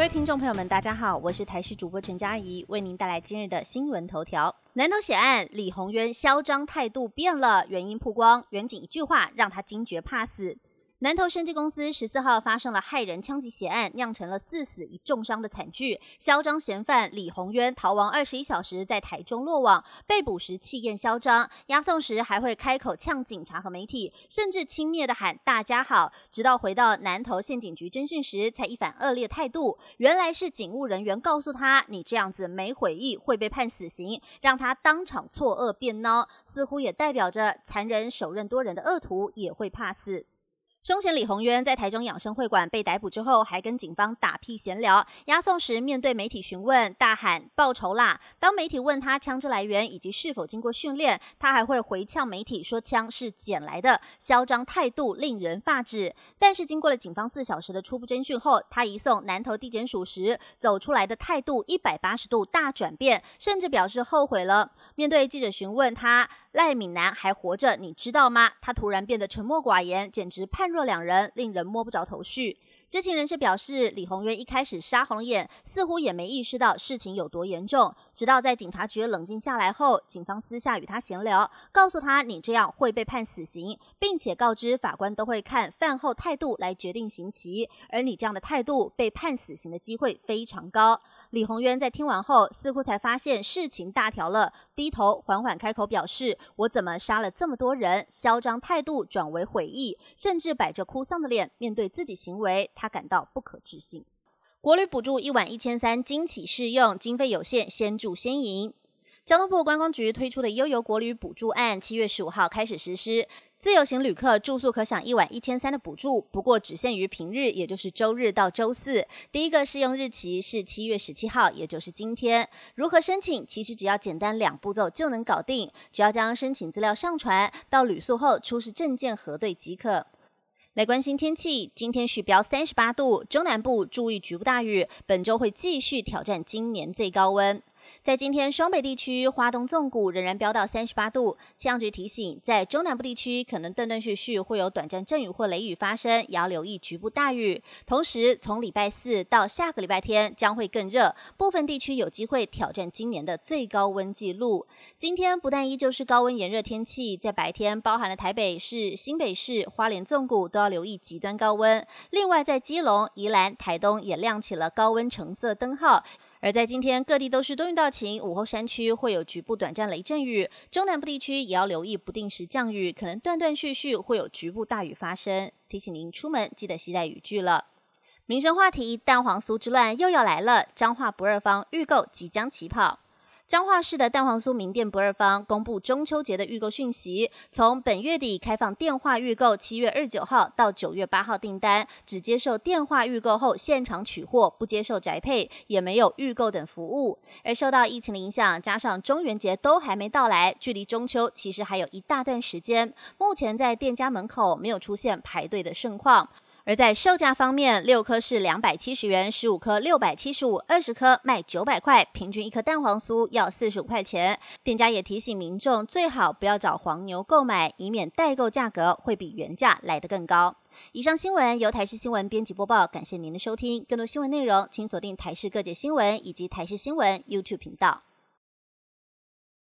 各位听众朋友们，大家好，我是台视主播陈佳怡，为您带来今日的新闻头条。南投血案，李宏渊嚣张态度变了，原因曝光，远景一句话让他惊觉怕死。南投生技公司十四号发生了害人枪击血案，酿成了四死一重伤的惨剧。嚣张嫌犯李宏渊逃亡二十一小时，在台中落网。被捕时气焰嚣张，押送时还会开口呛警察和媒体，甚至轻蔑的喊“大家好”。直到回到南投县警局侦讯时，才一反恶劣态度。原来是警务人员告诉他：“你这样子没悔意，会被判死刑。”让他当场错愕变孬，似乎也代表着残忍手刃多人的恶徒也会怕死。凶嫌李宏渊在台中养生会馆被逮捕之后，还跟警方打屁闲聊。押送时面对媒体询问，大喊报仇啦！当媒体问他枪支来源以及是否经过训练，他还会回呛媒体说枪是捡来的，嚣张态度令人发指。但是经过了警方四小时的初步侦讯后，他移送南投地检署时，走出来的态度一百八十度大转变，甚至表示后悔了。面对记者询问他。赖敏南还活着，你知道吗？他突然变得沉默寡言，简直判若两人，令人摸不着头绪。知情人士表示，李宏渊一开始杀红眼，似乎也没意识到事情有多严重。直到在警察局冷静下来后，警方私下与他闲聊，告诉他你这样会被判死刑，并且告知法官都会看饭后态度来决定刑期，而你这样的态度被判死刑的机会非常高。李宏渊在听完后，似乎才发现事情大条了，低头缓缓开口表示：“我怎么杀了这么多人？”嚣张态度转为悔意，甚至摆着哭丧的脸面对自己行为。他感到不可置信。国旅补助一晚一千三，经起试用，经费有限，先住先赢。交通部观光局推出的悠游国旅补助案，七月十五号开始实施。自由行旅客住宿可享一晚一千三的补助，不过只限于平日，也就是周日到周四。第一个试用日期是七月十七号，也就是今天。如何申请？其实只要简单两步骤就能搞定，只要将申请资料上传到旅宿后出示证件核对即可。来关心天气，今天是标三十八度，中南部注意局部大雨，本周会继续挑战今年最高温。在今天，双北地区、花东纵谷仍然飙到三十八度。气象局提醒，在中南部地区可能断断续续会有短暂阵雨或雷雨发生，也要留意局部大雨。同时，从礼拜四到下个礼拜天将会更热，部分地区有机会挑战今年的最高温纪录。今天不但依旧是高温炎热天气，在白天包含了台北市、新北市、花莲纵谷都要留意极端高温。另外，在基隆、宜兰、台东也亮起了高温橙色灯号。而在今天，各地都是多云到晴，午后山区会有局部短暂雷阵雨，中南部地区也要留意不定时降雨，可能断断续续会有局部大雨发生。提醒您出门记得携带雨具了。民生话题，蛋黄酥之乱又要来了，彰化不二方预购即将起跑。彰化市的蛋黄酥名店不二方公布中秋节的预购讯息，从本月底开放电话预购，七月二十九号到九月八号订单，只接受电话预购后现场取货，不接受宅配，也没有预购等服务。而受到疫情的影响，加上中元节都还没到来，距离中秋其实还有一大段时间。目前在店家门口没有出现排队的盛况。而在售价方面，六颗是两百七十元，十五颗六百七十五，二十颗卖九百块，平均一颗蛋黄酥要四十五块钱。店家也提醒民众，最好不要找黄牛购买，以免代购价格会比原价来得更高。以上新闻由台视新闻编辑播报，感谢您的收听。更多新闻内容，请锁定台视各界新闻以及台视新闻 YouTube 频道。